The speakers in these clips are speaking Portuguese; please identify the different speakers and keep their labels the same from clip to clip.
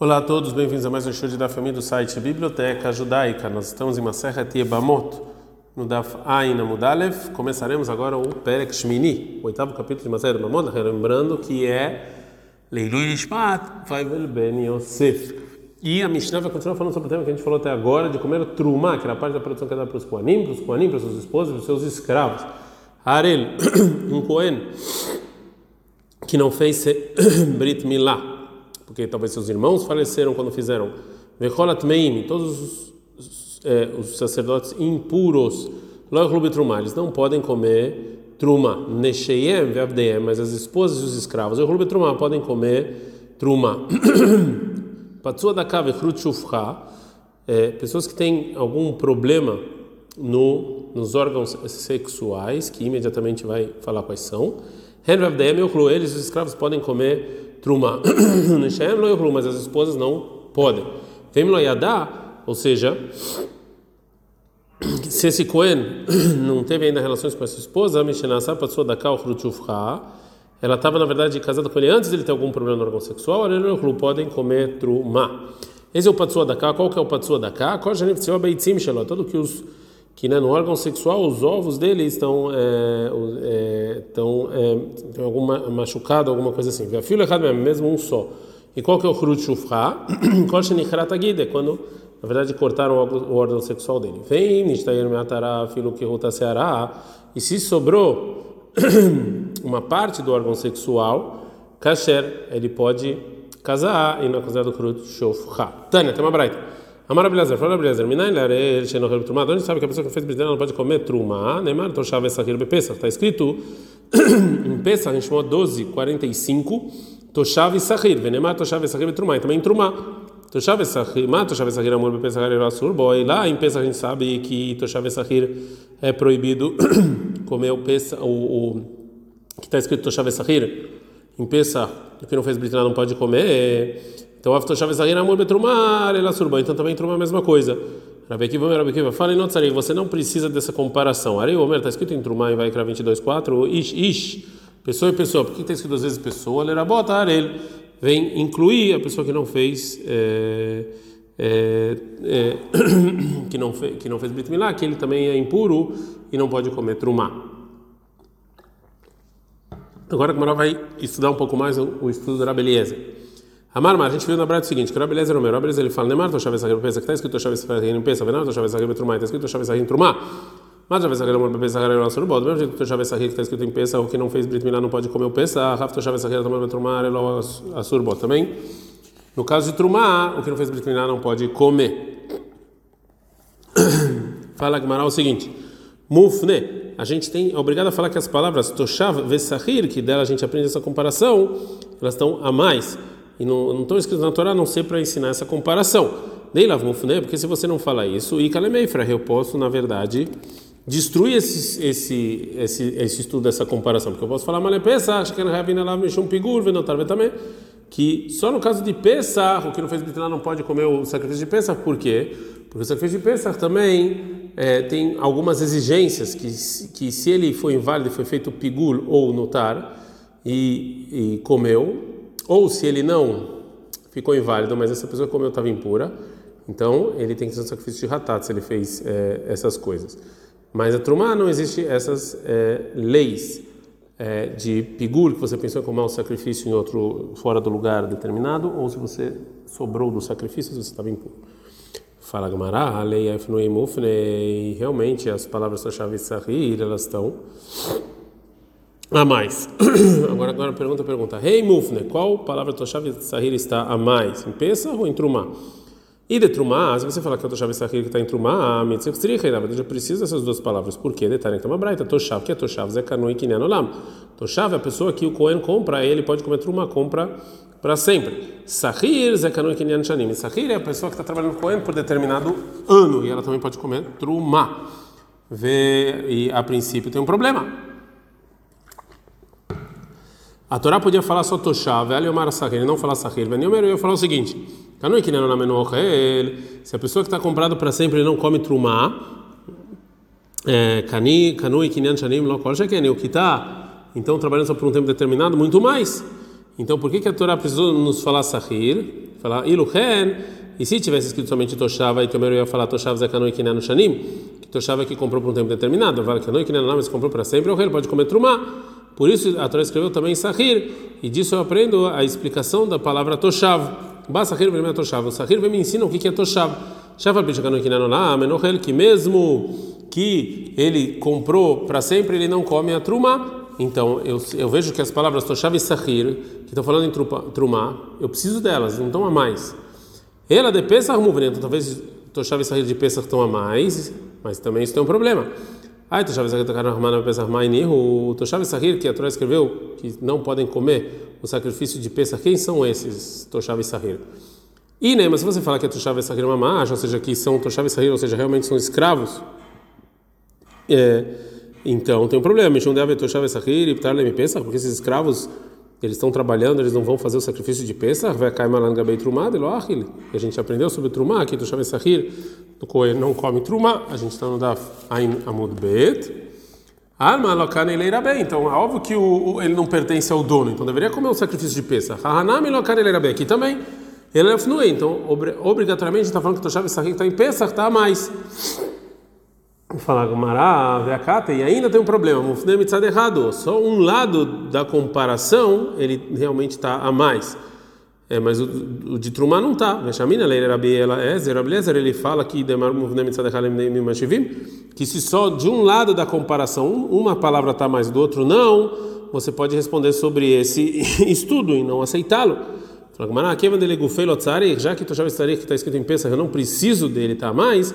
Speaker 1: Olá a todos, bem-vindos a mais um show de da família do site Biblioteca Judaica. Nós estamos em Maseret Yebamot, no Daf Aina Mudalev. Começaremos agora o Perek Shmini, o oitavo capítulo de Maseret Yebamot, lembrando que é Leilu Yishmat Faivel Ben Yosef. E a Mishnah vai continuar falando sobre o tema que a gente falou até agora, de comer trumá, que era a parte da produção que era para os Koanim, para os Koanim, para suas esposas, para os seus escravos. Arel, um Kohen, que não fez Brit Milah porque talvez seus irmãos faleceram quando fizeram. Vecholat meim, todos os, é, os sacerdotes impuros, eles não podem comer truma. Nesheyem ve'avdeem, mas as esposas e os escravos, truma, podem comer truma. Patsua da kave é, pessoas que têm algum problema no, nos órgãos sexuais, que imediatamente vai falar quais são. Eles, os escravos, podem comer truma. mas as esposas não podem. Vem yadá, ou seja, se esse Cohen não teve ainda relações com essa esposa, ela estava na verdade casada com ele antes de ele ter algum problema no órgão sexual, podem comer truma. Esse é o patsua da cá. Qual que é o patsua da cá? Todo que os que né, no órgão sexual os ovos dele estão é, é, é, alguma machucado alguma coisa assim. A filha mesmo mesmo um só. E qual que é o chrut shufra é quando na verdade cortaram o órgão sexual dele. Vem nishtayer meatara filo que seara e se sobrou uma parte do órgão sexual kasher ele pode casar e não é considerado chrut shufra Tânia tem uma braita Amar Abelhazer, fala Abelhazer, Minayin Larel, Shenochel Trumá, onde sabe que a pessoa que fez brincadeira não pode comer Trumá, Neymar, Toshav Esahir Bepesach, está escrito em Pesach, em Shemot 12, 45, Toshav Esahir, Venemar Toshav Esahir Trumá, e também Trumá. Toshav Esahir, Ma Toshav Esahir Amor Bepesach Arel Asur, boi, lá em Pesach a gente sabe que Toshav Esahir é proibido comer o Pesach, o, o que está escrito Toshav Esahir, em Pesach, o que não fez brincadeira não pode comer, então, Aftoshav Zahir Amor Betrumar, ela surba. Então também truma a mesma coisa. Rabi Akiva, fala em Notzari, você não precisa dessa comparação. Arei Omer, está escrito em Trumá, em Vaikra 22.4, Ish, Ish, pessoa e pessoa. Por que está escrito às vezes pessoa? Lerabota, Arel. Vem incluir a pessoa que não fez. É, é, é, que não fez que não fez Brit Milá, que ele também é impuro e não pode comer trumá. Agora a Gamara vai estudar um pouco mais o, o estudo da Rabeliezer. Amar, a gente viu na brada o seguinte, que o Rabelezer Omer, o Rabelezer ele fala, Nemar, Toshav Esahir pensa, que está escrito Toshav Esahir pensa, Venar, Toshav Esahir Betrumá, está escrito Toshav Esahir Trumá. Mas Toshav Amor Bebê Sahir Elo Asur Bod, do mesmo jeito que Toshav Esahir que está escrito em pensa, o que não fez Brit Milá não pode comer o pensa, Raf Toshav Betrumá Elo Asur Bod também. No caso de Trumá, o que não fez Brit Milá não pode comer. Fala Gmará o seguinte, Mufne, a gente tem é obrigado a falar que as palavras Toshav Vesahir, que dela a gente aprende essa comparação, elas estão a mais e não, estão escritos na Torá, a não ser para ensinar essa comparação. Dei lavmufne, porque se você não falar isso, e kalemeifra, eu posso, na verdade, destruir esse, esse, esse, esse estudo dessa comparação, porque eu posso falar malepesa, acho que não lá mexer um pigur, venotar também, que só no caso de Pesach, o que não fez Bitná não pode comer o sacrifício de Pesach, por quê? Porque o sacrifício de Pesach também é, tem algumas exigências que, que se ele foi inválido, foi feito pigul ou notar e, e comeu, ou se ele não ficou inválido, mas essa pessoa comeu estava impura, então ele tem que fazer um sacrifício de ratat se ele fez é, essas coisas. Mas a Trumá não existe essas é, leis é, de pigur que você pensou em comer um sacrifício em outro fora do lugar determinado, ou se você sobrou do sacrifício, você estava impuro. Fala Gamará, a lei e realmente as palavras da chave Sahir, elas estão a mais. agora, agora pergunta, pergunta. Rei hey, Mufne, qual palavra Toshav Sahir está a mais? Em Pesa ou em Trumá? E de Trumá, se você falar que é Toshav Sahir que está em Trumá, Mitzvah na verdade precisa dessas duas palavras. Por quê? Detalhe, então uma braita. Toshav, que é Toshav? Zé Kanui Kinyan Olam. Toshav é a pessoa que o Cohen compra, ele pode comer Trumá, compra para sempre. Sahir, Zé Kanui Kinyan Shanim. Sahir é a pessoa que está trabalhando com o Cohen por determinado ano, e ela também pode comer Trumá. Vê, e a princípio tem um problema. A Torá podia falar só Toshav, Eliomar Sahir, não falar Sahir. Veniomer, eu ia falar o seguinte: que se a pessoa que está comprado para sempre não come Trumá, Kani, Kanui, Kinyan Shanim, Lokol Sheken, o que está então trabalhando só por um tempo determinado, muito mais. Então por que, que a Torá precisou nos falar Sahir? Falar iluchen, e se tivesse escrito somente Toshava, e que meu ia falar Toshav Zekanoi Kinanu Shanim, que Toshava que comprou por um tempo determinado, Fala Kanoi Kinanu mas comprou para sempre, o ele pode comer Trumá. Por isso a Torá escreveu também Sahir, e disso eu aprendo a explicação da palavra Toshav. Ba Sahir vem Toshav. O Sahir vem me ensina o que é Toshav. Menohel, que mesmo que ele comprou para sempre, ele não come a Trumá. Então, eu, eu vejo que as palavras Toshav e Sahir, que estão falando em Trumá, eu preciso delas, não estão a mais. Ela de Pesach Muvne, então talvez Toshav e Sahir de Pesach estão a mais, mas também isso tem um problema. Ah, Toshav e Sahir Pesach o Toshav e Sahir que a Torá escreveu que não podem comer o sacrifício de Pesach, quem são esses Toshav e Sahir? E, né, mas se você falar que é Toshav e Sahir Mamash, ou seja, que são Toshav e Sahir, ou seja, realmente são escravos, é então tem um problema. Porque esses escravos eles estão trabalhando, eles não vão fazer o sacrifício de Pesach, vai cair malangabei trumá, e a gente aprendeu sobre trumá, que Toshav Sahir, do Cohen não come trumá, a gente está no Daf Ain Amud Bet. Alma lokane leira bem, então é óbvio que o, o, ele não pertence ao dono, então deveria comer o sacrifício de Pesach. Hahanami lokane leira bem, aqui também ele é fnuei, então obrigatoriamente está falando que Toshav Sahir está em Pesach, a mais. Falar Gumará, Veakata, e ainda tem um problema, Mufne mitzad errado, só um lado da comparação ele realmente está a mais. É, mas o, o de Trumá não está. Veshamina, Leira Rabi Eliezer, Rabelezer, ele fala que que se só de um lado da comparação uma palavra está mais do outro não, você pode responder sobre esse estudo e não aceitá-lo. Já que Toshav Estarik está escrito em Pesach, eu não preciso dele, tá mais.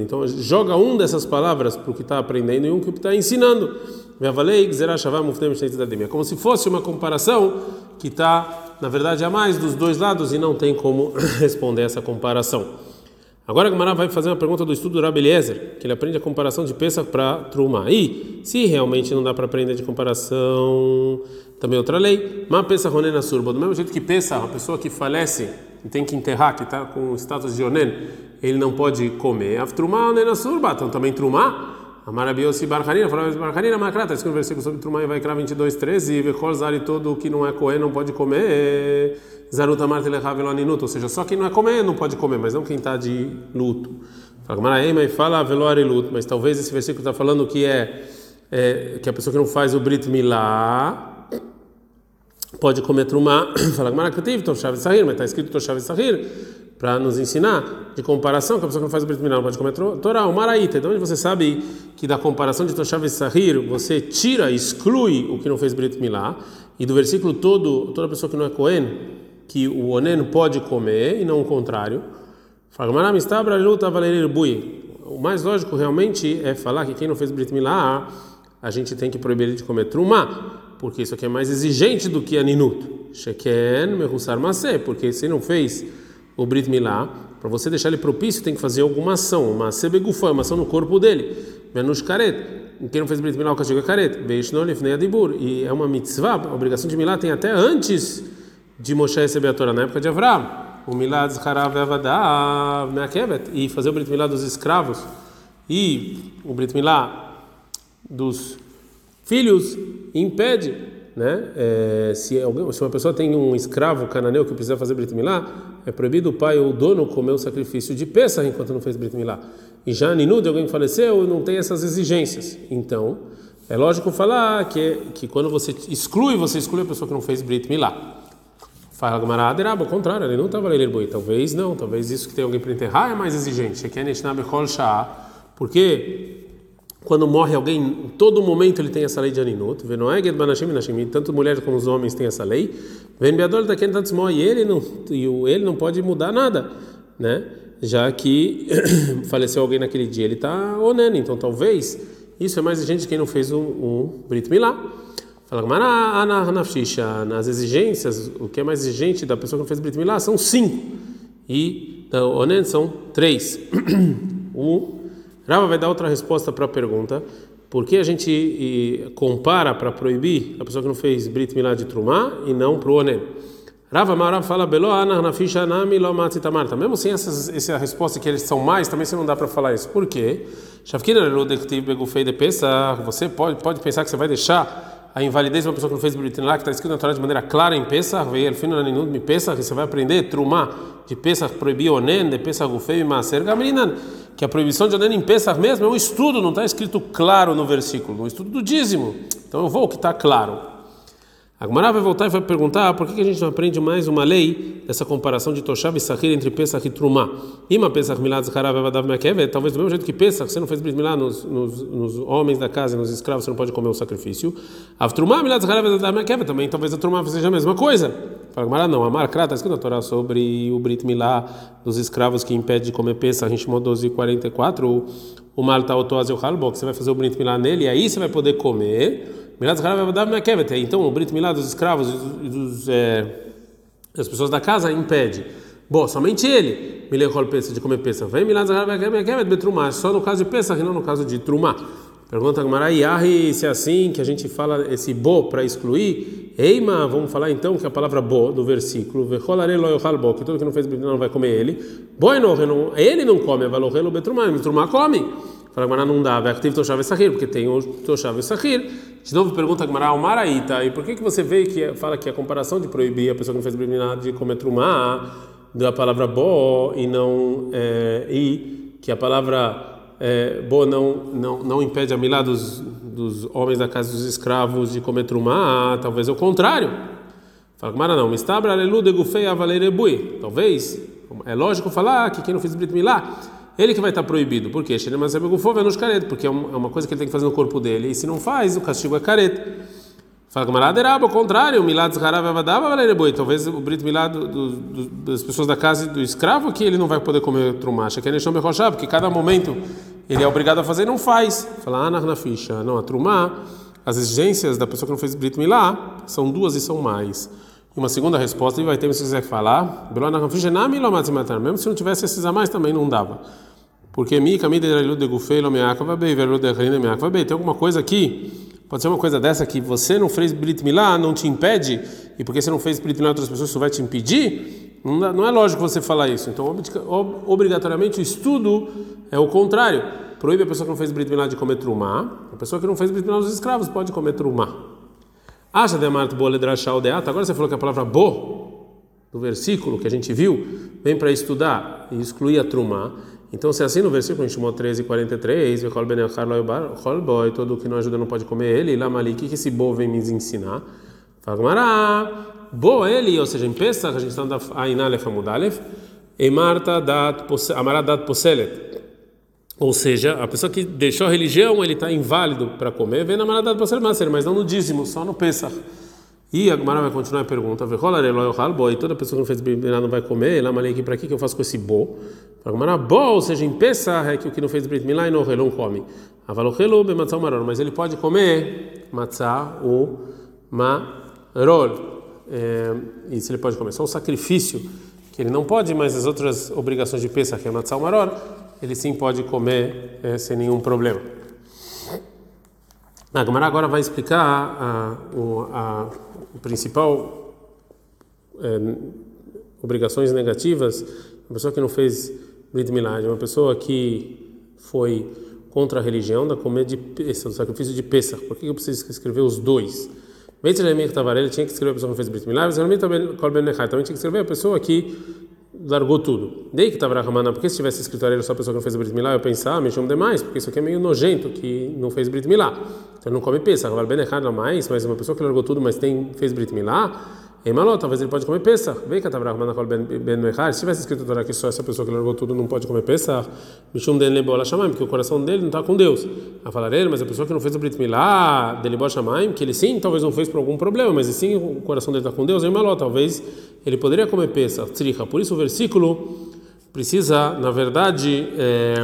Speaker 1: Então, joga um dessas palavras para o que está aprendendo e um que está ensinando. É como se fosse uma comparação que está, na verdade, a mais dos dois lados e não tem como responder essa comparação. Agora a Gamara vai fazer uma pergunta do estudo do Rabi que ele aprende a comparação de Pesach para Truma. E se realmente não dá para aprender de comparação, também outra lei. Mas Pesach Ronena Surba, do mesmo jeito que Pesach, a pessoa que falece e tem que enterrar, que está com status de Onen, ele não pode comer. Truma Onena Surba, então também Truma. Amarabiosi Barcarina, falava Barcarina, Macrata, escreve um versículo sobre Truma e vai criar 22, 13, e Vechor Zari todo o que não é Cohen não pode comer. Zaruta Martelechá ou seja, só quem não é comer não pode comer, mas não quem está de luto. Fala, mas fala velore luto, mas talvez esse versículo está falando que é, é, que a pessoa que não faz o Brit Milá pode comer trumá. Fala, Maracativ, Toshav Sahir, mas está escrito Toshav Sahir para nos ensinar de comparação que a pessoa que não faz o Brit Milá não pode comer Torá, o Maraíta. Então, você sabe que da comparação de Toshav Sahir você tira, exclui o que não fez Brit Milá, e do versículo todo, toda pessoa que não é Cohen que o onen pode comer e não o contrário. O mais lógico realmente é falar que quem não fez Brit Milá, a gente tem que proibir ele de comer trumá, porque isso aqui é mais exigente do que a ninut. Sheken mehusar masé, porque se não fez o Brit Milá, para você deixar ele propício tem que fazer alguma ação, uma sebegufá, uma ação no corpo dele. Menos caret. Quem não fez Brit Milá, o castigo é caret. E é uma mitzvah, a obrigação de Milá tem até antes de Moshe receber a Torá na época de Avram, o Zharav Avadav Meakevet, e fazer o Brit Milá dos escravos e o Brit Milá dos filhos impede, né? É, se, alguém, se uma pessoa tem um escravo cananeu que precisa fazer Brit Milá, é proibido o pai ou o dono comer o sacrifício de Pesach enquanto não fez Brit Milá. E já Ninud, alguém faleceu, não tem essas exigências. Então, é lógico falar que, que quando você exclui, você exclui a pessoa que não fez Brit Milá. Fala Gamara, Aderaba, ao contrário, ele não estava ler boi. Talvez não, talvez isso que tem alguém para enterrar é mais exigente. Porque quando morre alguém, todo momento ele tem essa lei de Aninut. Tanto mulheres como os homens têm essa lei. E ele não, e ele não pode mudar nada, né? Já que faleceu alguém naquele dia, ele está onendo. Então talvez isso é mais exigente de quem não fez o, o Brit Milá. Fala nas exigências, o que é mais exigente da pessoa que não fez Brit Milá são cinco. E da Onen são três. o Rava vai dar outra resposta para a pergunta. Por que a gente compara para proibir a pessoa que não fez Brit Milá de Trumá e não para o Onen? Rava Marav fala Anarnafisha Nami Lomatzitamarta. Mesmo sem essas, essa resposta que eles são mais, também você não dá para falar isso. Por quê? Você pode, pode pensar que você vai deixar a invalidez de uma pessoa que não fez Brit Milá, que está escrito na Torá de maneira clara em Pesach, veio na que você vai aprender Trumá de Pesach proibir Onen, de Pesach Gufei Maser Gamrinan, que a proibição de Onen em Pesach mesmo é um estudo, não está escrito claro no versículo, um estudo do dízimo. Então eu vou o que está claro. A Gemara vai voltar e vai perguntar por que a gente não aprende mais uma lei dessa comparação de Toshav e Sahir entre Pesach e Trumá. Ima Pesach Milad Zaharav Evadav Mekevet, talvez do mesmo jeito que Pesach, você não fez Brit Milá nos, nos, nos, homens da casa e nos escravos, você não pode comer o sacrifício. A Trumá Milad Zaharav Evadav Mekevet, também talvez a Trumá seja a mesma coisa. Fala não, a Markra está escrito na Torá sobre o Brit Milá dos escravos que impede de comer Pesach, a gente 12 e 44, o Malta Otoaz e o Halbok, você vai fazer o Brit Milá nele e aí você vai poder comer. Milad Zaharav Evadav Mekevet, então o Brit Milá dos escravos e dos, é, das pessoas da casa impede. Bom, somente ele, Milechol pensa de comer peça. Vem Milad Betrumá, só no caso de peça não no caso de Trumá. Pergunta Gamara, Yahi, se é assim que a gente fala esse bo para excluir, Eima, vamos falar então que a palavra bo do versículo, bo, que todo que não fez não vai comer ele, boi não, ele não come, valorelo betrumá, betrumá come. Fala Gamara, não dá, Vectiv toshav sahir, porque tem o toshav sahir. De novo pergunta Gamara, o maraíta, e por que que você vê que fala que a comparação de proibir a pessoa que não fez brimina de comer trumá da palavra bo e não é, e que a palavra é, boa não, não, não impede a milá dos, dos homens da casa dos escravos de comer trumá, talvez é o contrário. Fala Mara não, mistabra alelu de gufei avalerebui. Talvez, é lógico falar que quem não fez brit milá, ele que vai estar proibido. Por quê? Porque é, é uma coisa que ele tem que fazer no corpo dele. E se não faz, o castigo é careta. Fala que Maraderaba, ao contrário, milad zharav boi. Talvez o brit milad das pessoas da casa do escravo que ele não vai poder comer trumacha, que é neshom bechoshá, porque cada momento ele é obrigado a fazer e não faz. Fala, ah, na ficha. Não, a trumá, as exigências da pessoa que não fez brit milá são duas e são mais. E uma segunda resposta, e vai ter, se quiser falar, mesmo se não tivesse esses a mais também não dava. Porque mi camida de gufelo meakava bem, velo de reina meakava bem. Tem alguma coisa aqui Pode ser uma coisa dessa que você não fez Brit Milá, não te impede, e porque você não fez Brit Milá, outras pessoas isso vai te impedir? Não, é lógico você falar isso. Então, obrigatoriamente, o estudo é o contrário. Proíbe a pessoa que não fez Brit Milá de comer trumá, a pessoa que não fez Brit Milá dos escravos pode comer trumá. Acha de amart boledrashal deata. Agora você falou que a palavra bo, do versículo que a gente viu, vem para estudar e excluir a trumá. Então, se é assim no versículo em Shimon 13, 43, boy, todo que não ajuda não pode comer ele, lá mali, o que esse bo vem me ensinar? Fala, bo ele, ou seja, em Pesach, a gente está na Ainalef Amudalef, Emarta dat poselet. Ou seja, a pessoa que deixou a religião, ele está inválido para comer, vem na Maradat poselet, mas não no dízimo, só no Pesach. E a Gemara vai continuar a pergunta: e toda pessoa que não fez brincar não vai comer, lá malei aqui para que eu faço com esse bo? A Gemara, bo, ou seja, em Pesach é que o que não fez brit milá e não não come. Avalochelo bematzah o maror, mas ele pode comer matzah o maror. É, se ele pode comer só o sacrifício, que ele não pode, mas as outras obrigações de Pesach, que é matzah maror, ele sim pode comer é, sem nenhum problema. A Gemara agora vai explicar a, a, a principal é, obrigações negativas, uma pessoa que não fez Brit Milad, uma pessoa que foi contra a religião da comer de do sacrifício de Pesach. Por que eu preciso escrever os dois? Ele tinha que escrever a pessoa que fez Brit Milad, também tinha que escrever a pessoa que largou tudo. Daí que estava Ramana, porque se tivesse escrito ele só a pessoa que não fez Brit Milá, eu pensava, ah, me chamo demais, porque isso aqui é meio nojento que não fez Brit Milá. Então não come agora bem errado mais, mas uma pessoa que largou tudo, mas tem fez Brit Milá, malo, talvez ele pode comer peça. Vem que ben ben se tivesse escrito Torá que só essa pessoa que largou tudo não pode comer peça, chamo den lebola shamaim, porque o coração dele não está com Deus. A falar ele, mas a pessoa que não fez o Brit Milá, dele bola shamaim, que ele sim, talvez não fez por algum problema, mas sim o coração dele está com Deus, malo, talvez ele poderia comer peça, tricha. Por isso o versículo precisa, na verdade, é,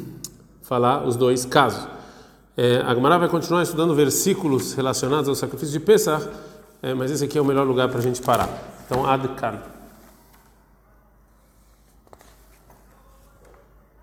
Speaker 1: falar os dois casos. É, a Gemara vai continuar estudando versículos relacionados ao sacrifício de Pesach, é, mas esse aqui é o melhor lugar para a gente parar. Então, Adkan.